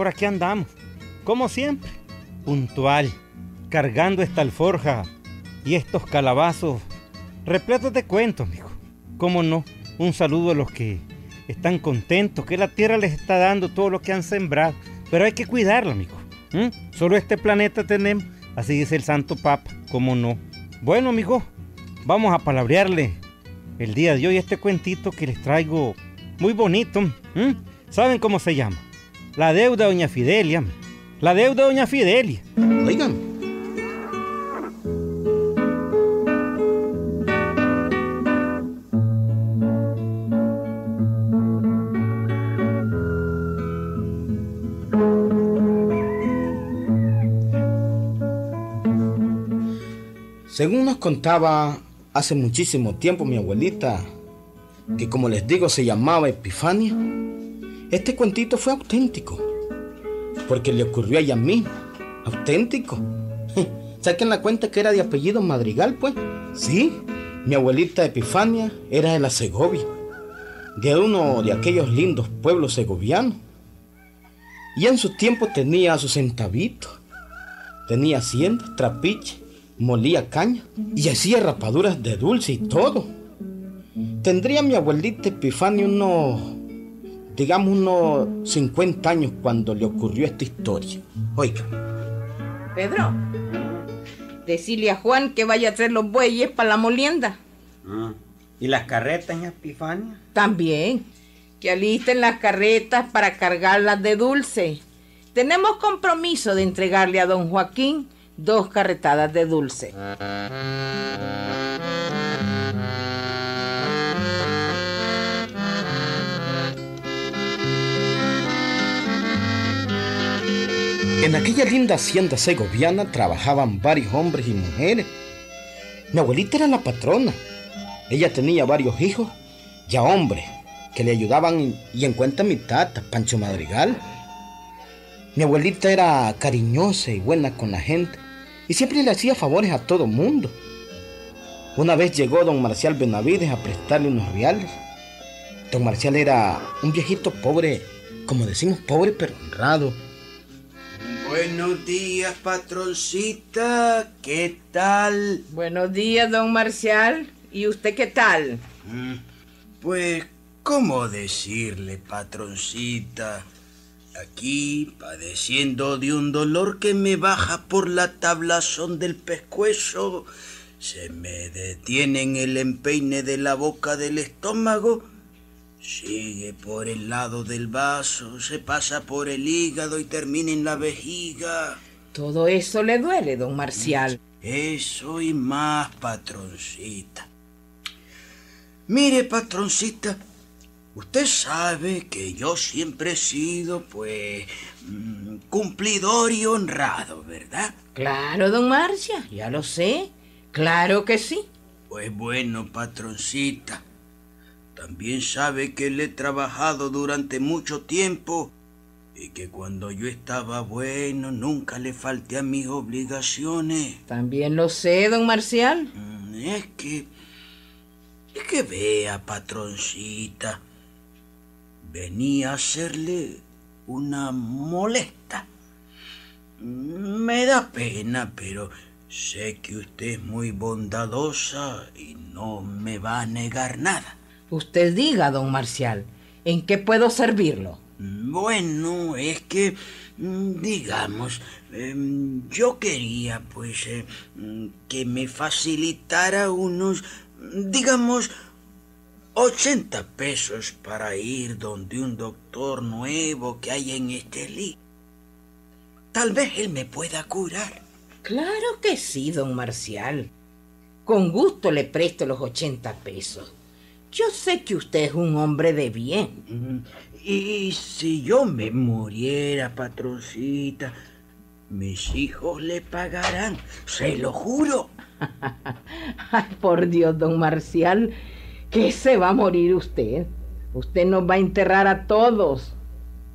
Por aquí andamos, como siempre, puntual, cargando esta alforja y estos calabazos repletos de cuentos, amigo. ¿Cómo no? Un saludo a los que están contentos, que la tierra les está dando todo lo que han sembrado. Pero hay que cuidarla. ¿Mm? Solo este planeta tenemos, así dice el Santo Papa, ¿cómo no? Bueno, amigo, vamos a palabrearle el día de hoy este cuentito que les traigo muy bonito. ¿Saben cómo se llama? La deuda de Doña Fidelia. La deuda de Doña Fidelia. Oigan, Según nos contaba hace muchísimo tiempo mi abuelita, que como les digo se llamaba Epifania, este cuentito fue auténtico, porque le ocurrió a ella misma, auténtico. Saquen la cuenta que era de apellido Madrigal, pues. Sí, mi abuelita Epifania era de la Segovia, de uno de aquellos lindos pueblos segovianos. Y en su tiempo tenía sus centavitos, tenía haciendas, trapiche, molía caña y hacía rapaduras de dulce y todo. Tendría mi abuelita Epifania unos, digamos, unos 50 años cuando le ocurrió esta historia. Oiga. Pedro, decirle a Juan que vaya a traer los bueyes para la molienda. Ah, ¿Y las carretas, en Epifania? También, que alisten las carretas para cargarlas de dulce. Tenemos compromiso de entregarle a don Joaquín dos carretadas de dulce. En aquella linda hacienda segoviana trabajaban varios hombres y mujeres. Mi abuelita era la patrona. Ella tenía varios hijos, ya hombres, que le ayudaban y en cuenta mi tata, Pancho Madrigal. Mi abuelita era cariñosa y buena con la gente y siempre le hacía favores a todo mundo. Una vez llegó don Marcial Benavides a prestarle unos reales. Don Marcial era un viejito pobre, como decimos pobre pero honrado. Buenos días, patroncita. ¿Qué tal? Buenos días, don Marcial. ¿Y usted qué tal? Mm, Pues, ¿cómo decirle, patroncita? Aquí, padeciendo de un dolor que me baja por la tablazón del pescuezo, se me detiene en el empeine de la boca del estómago, sigue por el lado del vaso, se pasa por el hígado y termina en la vejiga. Todo eso le duele, don Marcial. Eso y más, patroncita. Mire, patroncita, usted sabe que yo siempre he sido, pues, mm, cumplidor y honrado, ¿verdad? Claro, don Marcia, ya lo sé. Claro que sí. Pues bueno, patroncita, también sabe que le he trabajado durante mucho tiempo y que cuando yo estaba bueno nunca le falté a mis obligaciones. También lo sé, don Marcial. Mm, Es que... Es que vea, patroncita. Venía a hacerle una molesta. Me da pena, pero sé que usted es muy bondadosa y no me va a negar nada. Usted diga, don Marcial, ¿en qué puedo servirlo? Bueno, es que, mm, digamos, em, yo quería, pues, eh, mm, que me facilitara unos, digamos, 80 pesos para ir donde un doctor nuevo que hay en Estelí. Tal vez él me pueda curar. Claro que sí, don Marcial. Con gusto le presto los 80 pesos. Yo sé que usted es un hombre de bien. Mm, Y si yo me muriera, patroncita, mis hijos le pagarán, se lo juro. Ay, por Dios, don Marcial, que se va a morir usted. Usted nos va a enterrar a todos.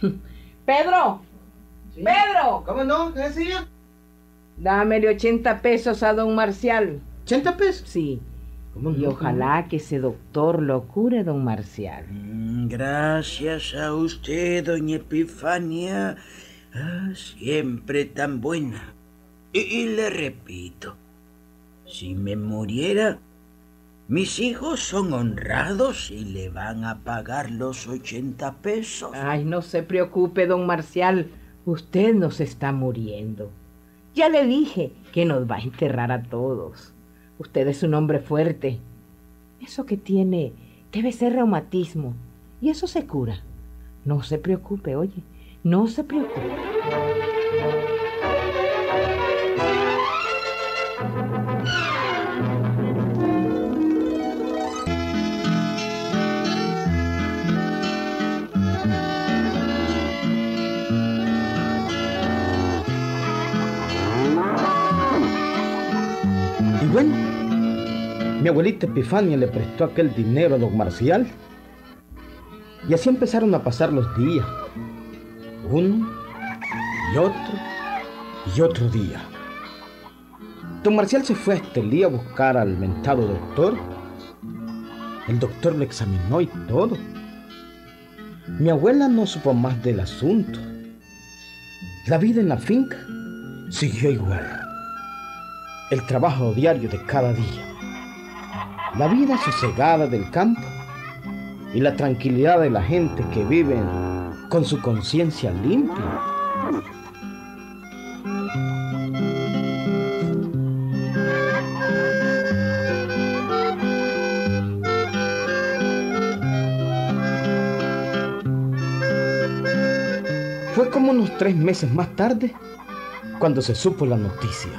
Pedro, Pedro, ¿Cómo no? ¿Qué decía? dámele 80 pesos a don Marcial. ¿80 pesos? Sí, Y ojalá que ese doctor lo cure, don Marcial. Mm, Gracias a usted, doña Epifania. Ah, siempre tan buena. Y, y le repito, si me muriera, mis hijos son honrados y le van a pagar los 80 pesos. Ay, no se preocupe, don Marcial. Usted nos está muriendo. Ya le dije que nos va a enterrar a todos. Usted es un hombre fuerte. Eso que tiene debe ser reumatismo. Y eso se cura. No se preocupe, oye. No se preocupe. Bueno, mi abuelita Epifania le prestó aquel dinero a don Marcial. Y así empezaron a pasar los días. Uno y otro y otro día. Don Marcial se fue a Estelí a buscar al mentado doctor. El doctor lo examinó y todo. Mi abuela no supo más del asunto. La vida en la finca siguió igual. El trabajo diario de cada día. La vida sosegada del campo y la tranquilidad de la gente que vive con su conciencia limpia. Fue como unos tres meses más tarde cuando se supo la noticia.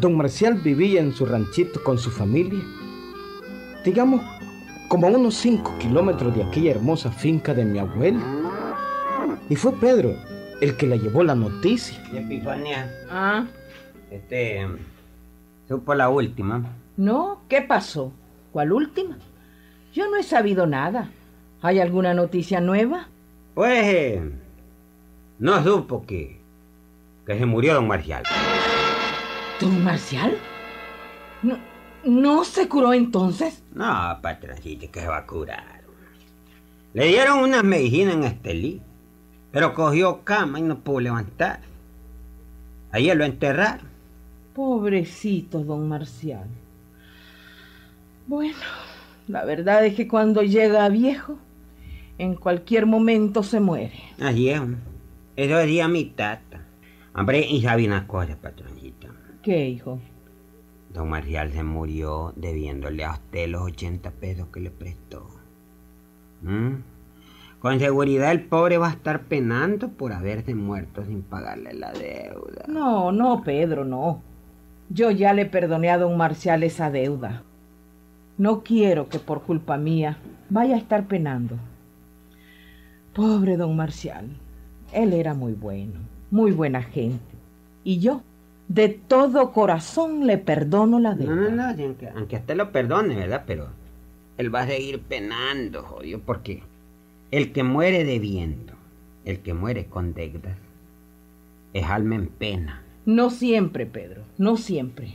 Don Marcial vivía en su ranchito con su familia, digamos como a unos cinco kilómetros de aquella hermosa finca de mi abuela. Y fue Pedro el que le llevó la noticia. Y Epifania, Ah, este. Supo la última. no, ¿qué pasó? ¿Cuál última? Yo no he sabido nada. ¿Hay alguna noticia nueva? Pues. eh, no supo que. que se murió don Marcial. ¿Don Marcial? ¿No, ¿No se curó entonces? No, patroncito, que se va a curar. Le dieron unas medicinas en Estelí, pero cogió cama y no pudo levantar. Ayer lo enterraron. Pobrecito don Marcial. Bueno, la verdad es que cuando llega viejo, en cualquier momento se muere. Así es. Eso decía mi tata. Hombre, y sabe una cosa, patroncito. ¿Qué, hijo? Don Marcial se murió debiéndole a usted los 80 pesos que le prestó. ¿Mm? Con seguridad el pobre va a estar penando por haberse muerto sin pagarle la deuda. No, no, Pedro, no. Yo ya le perdoné a don Marcial esa deuda. No quiero que por culpa mía vaya a estar penando. Pobre don Marcial. Él era muy bueno, muy buena gente. Y yo, de todo corazón, le perdono la No, deuda. no, no, si aunque, aunque usted lo perdone, ¿verdad? Pero él va a seguir penando, jodido, porque el que muere debiendo, el que muere con deudas, es alma en pena. No siempre, Pedro, no siempre.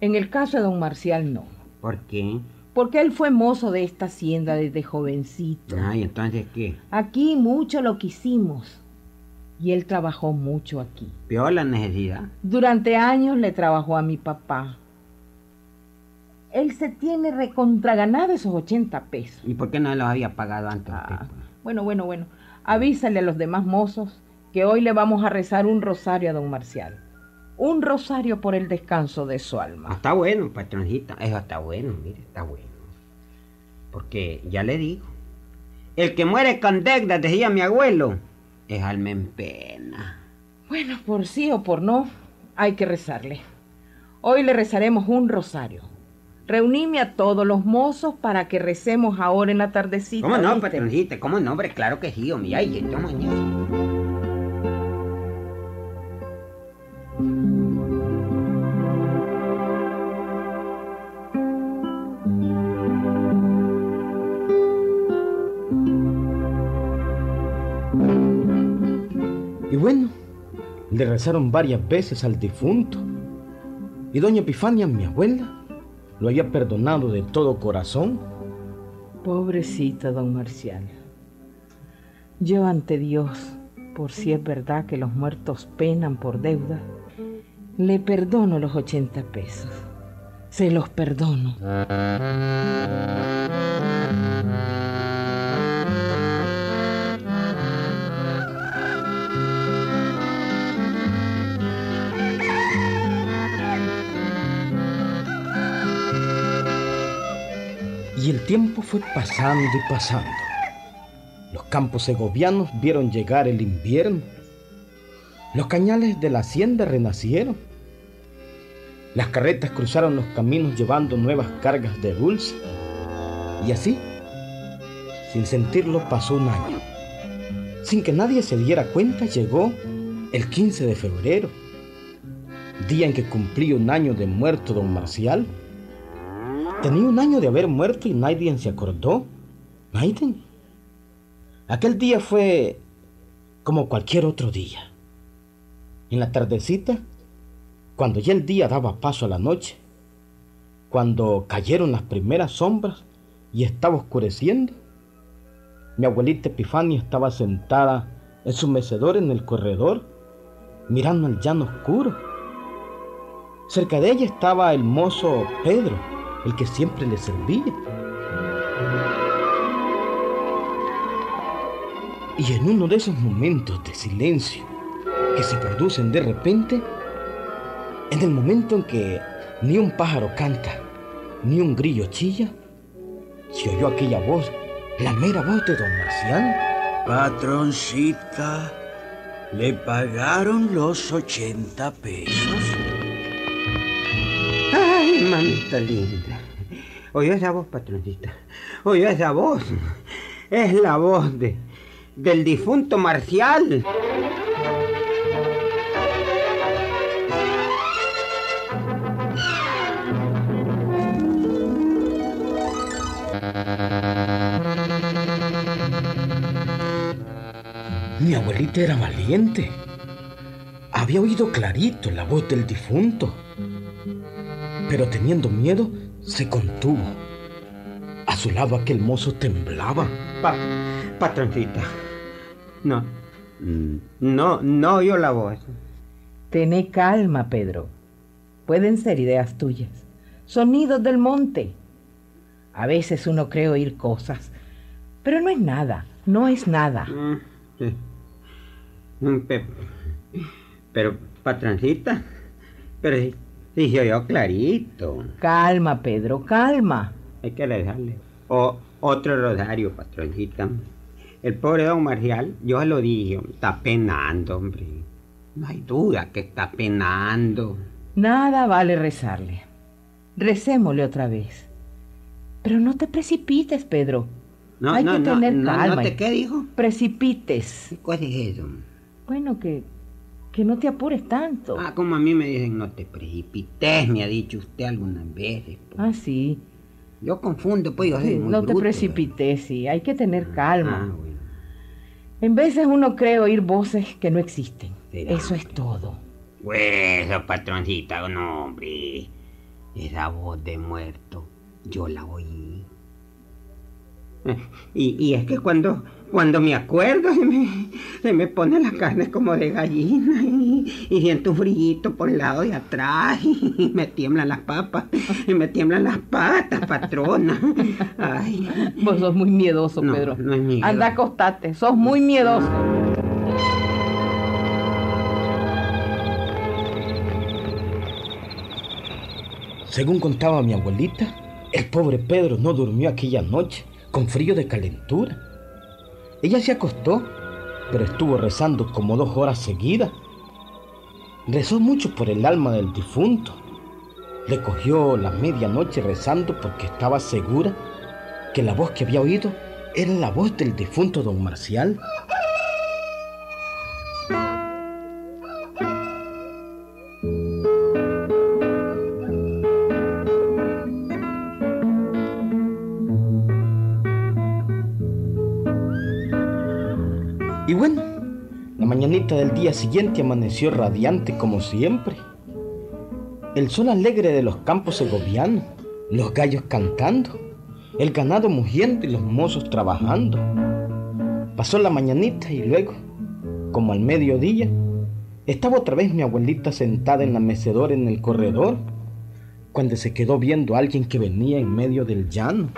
En el caso de don Marcial, no. ¿Por qué? Porque él fue mozo de esta hacienda desde jovencito. Ay, entonces, ¿qué? Aquí mucho lo quisimos. Y él trabajó mucho aquí. Peor la necesidad. Durante años le trabajó a mi papá. Él se tiene recontraganado esos 80 pesos. ¿Y por qué no los había pagado antes Ah, pues? bueno, bueno, bueno. Avísale a los demás mozos que hoy le vamos a rezar un rosario a don Marcial. Un rosario por el descanso de su Ah, alma. está bueno, patroncita. Eso está bueno, mire, está bueno. Porque ya le digo, el que muere con deudas, decía mi abuelo, es alma en pena. Bueno, por sí o por no, hay que rezarle. Hoy le rezaremos un rosario. Reuníme a todos los mozos para que recemos ahora en la tardecita. ¿Cómo no, ¿viste? ¿Cómo no, hombre? Claro que sí, hombre. Ay, que toma Y bueno, le rezaron varias veces al difunto. Y doña Epifania, mi abuela, lo había perdonado de todo corazón. Pobrecito don Marcial. Yo ante Dios, por si es verdad que los muertos penan por deuda, le perdono los 80 pesos. Se los perdono. Tiempo fue pasando y pasando. Los campos segovianos vieron llegar el invierno. Los cañales de la hacienda renacieron. Las carretas cruzaron los caminos llevando nuevas cargas de dulce. Y así, sin sentirlo, pasó un año. Sin que nadie se diera cuenta, llegó el 15 de febrero, día en que cumplía un año de muerto don Marcial. Tenía un año de haber muerto y nadie se acordó. Nadie. Aquel día fue como cualquier otro día. En la tardecita, cuando ya el día daba paso a la noche, cuando cayeron las primeras sombras y estaba oscureciendo, mi abuelita Epifania estaba sentada en su mecedor en el corredor, mirando el llano oscuro. Cerca de ella estaba el mozo Pedro, el que siempre le servía. Y en uno de esos momentos de silencio que se producen de repente, en el momento en que ni un pájaro canta, ni un grillo chilla, se oyó aquella voz, la mera voz de don Marcial. Patroncita, ¿le pagaron los 80 pesos? Ay, mamita linda. Oyó esa voz, patroncita. Oyó esa voz. Es la voz de, del difunto Marcial. Mi abuelita era valiente. Había oído clarito la voz del difunto. Pero teniendo miedo, se contuvo. A su lado aquel mozo temblaba. Pa, patroncita. No. No, no oyó la voz. Tené calma, Pedro. Pueden ser ideas tuyas. Sonidos del monte. A veces uno cree oír cosas, pero no es nada, no es nada. Mm, sí. Mm, pe- Pero, patroncita. Pero se oyó clarito. Calma, Pedro, calma. Hay que rezarle. O otro rosario, patroncita. El pobre don Marcial, yo se lo dije, está penando, hombre. No hay duda que está penando. Nada vale rezarle. Recémosle otra vez. Pero no te precipites, Pedro. No, Hay no, que no, tener no, calma. no te qué dijo. Precipites. ¿Qué cosa es eso? Bueno, que, que no te apures tanto. Ah, como a mí me dicen, no te precipites, me ha dicho usted algunas veces. pues. Ah, sí. Yo confundo, pues yo soy Sí, muy no te bruto, precipites, sí. Hay que tener ¿verdad? calma. Ah, bueno. En veces uno cree oír voces que no existen. Será. Eso es todo. Pues, patroncita, no, hombre. Esa voz de muerto, yo la oí. Y, y es que cuando, cuando me acuerdo se me, se me pone la carne como de gallina y, y siento un frillito por el lado de atrás y me tiemblan las papas y me tiemblan las patas, patrona. Ay, Vos sos muy miedoso, No, Pedro. no es miedo. Anda, acostate. Sos muy miedoso. Según contaba mi abuelita, el pobre Pedro no durmió aquella noche con frío de calentura. Ella se acostó, pero estuvo rezando como dos horas seguidas. Rezó mucho por el alma del difunto. Le cogió la medianoche rezando porque estaba segura que la voz que había oído era la voz del difunto don Marcial. Siguiente amaneció radiante como siempre. El sol alegre de los campos segovianos, los gallos cantando, el ganado mugiendo y los mozos trabajando. Pasó la mañanita y luego, como al mediodía, estaba otra vez mi abuelita sentada en la mecedora en el corredor, cuando se quedó viendo a alguien que venía en medio del llano.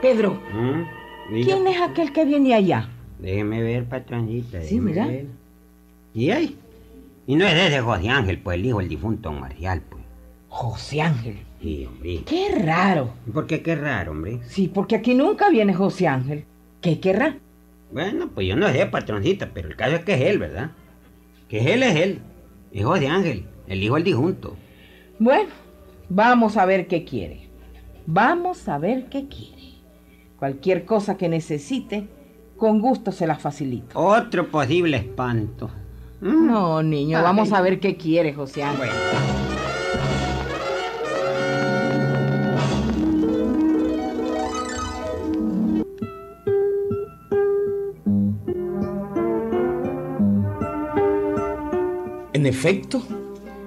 Pedro, ¿Mm? ¿quién es aquel que viene allá? Déjeme ver, patroncita. Sí, mira. ver. ¿Y ahí? Y no es ese José Ángel, pues el hijo del difunto Marcial, pues. José Ángel. Sí, hombre. Qué raro. ¿Por qué qué raro, hombre? Sí, porque aquí nunca viene José Ángel. ¿Qué querrá? Bueno, pues yo no sé, patroncita, pero el caso es que es él, ¿verdad? Que él es él. Es José Ángel, el hijo del difunto. Bueno, vamos a ver qué quiere. Vamos a ver qué quiere. Cualquier cosa que necesite, con gusto se la facilito. Otro posible espanto. Mm. No, niño, Ay. vamos a ver qué quiere José Ángel. Bueno. En efecto,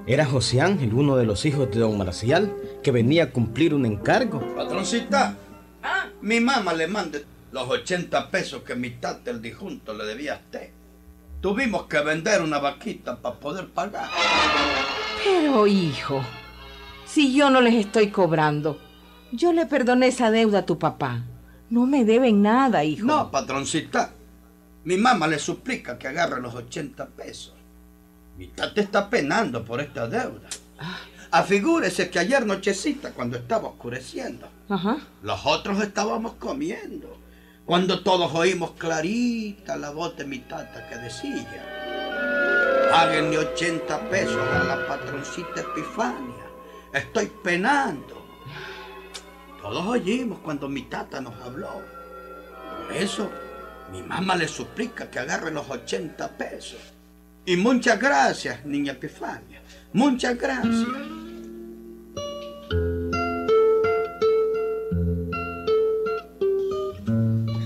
era José Ángel, uno de los hijos de don Marcial, que venía a cumplir un encargo. Patroncita, mi mamá le mande los 80 pesos que mi tata el difunto le debía a usted. Tuvimos que vender una vaquita para poder pagar. Pero, hijo, si yo no les estoy cobrando, yo le perdoné esa deuda a tu papá. No me deben nada, hijo. No, patroncita. Mi mamá le suplica que agarre los 80 pesos. Mi tata está penando por esta deuda. Afigúrese que ayer nochecita, cuando estaba oscureciendo, Ajá. los otros estábamos comiendo. Cuando todos oímos clarita la voz de mi tata que decía: Páguenme 80 pesos a la patroncita Epifania. Estoy penando. Todos oímos cuando mi tata nos habló. Por eso, mi mamá le suplica que agarre los 80 pesos. Y muchas gracias, niña Epifania. Muchas gracias.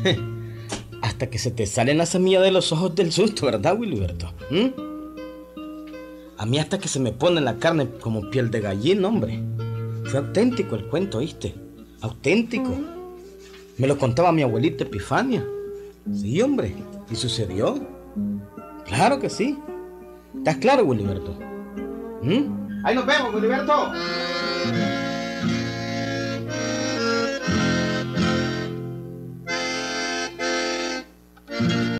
Hasta que se te salen las semillas de los ojos del susto, ¿verdad, Wilberto? ¿Mm? A mí hasta que se me pone la carne como piel de gallina, hombre. Fue auténtico el cuento, ¿oíste? Auténtico. Me lo contaba mi abuelita Epifania. Sí, hombre. ¿Y sucedió? Claro que sí. ¿Estás claro, Wilberto? ¿Mm? Ahí nos vemos, Wilberto.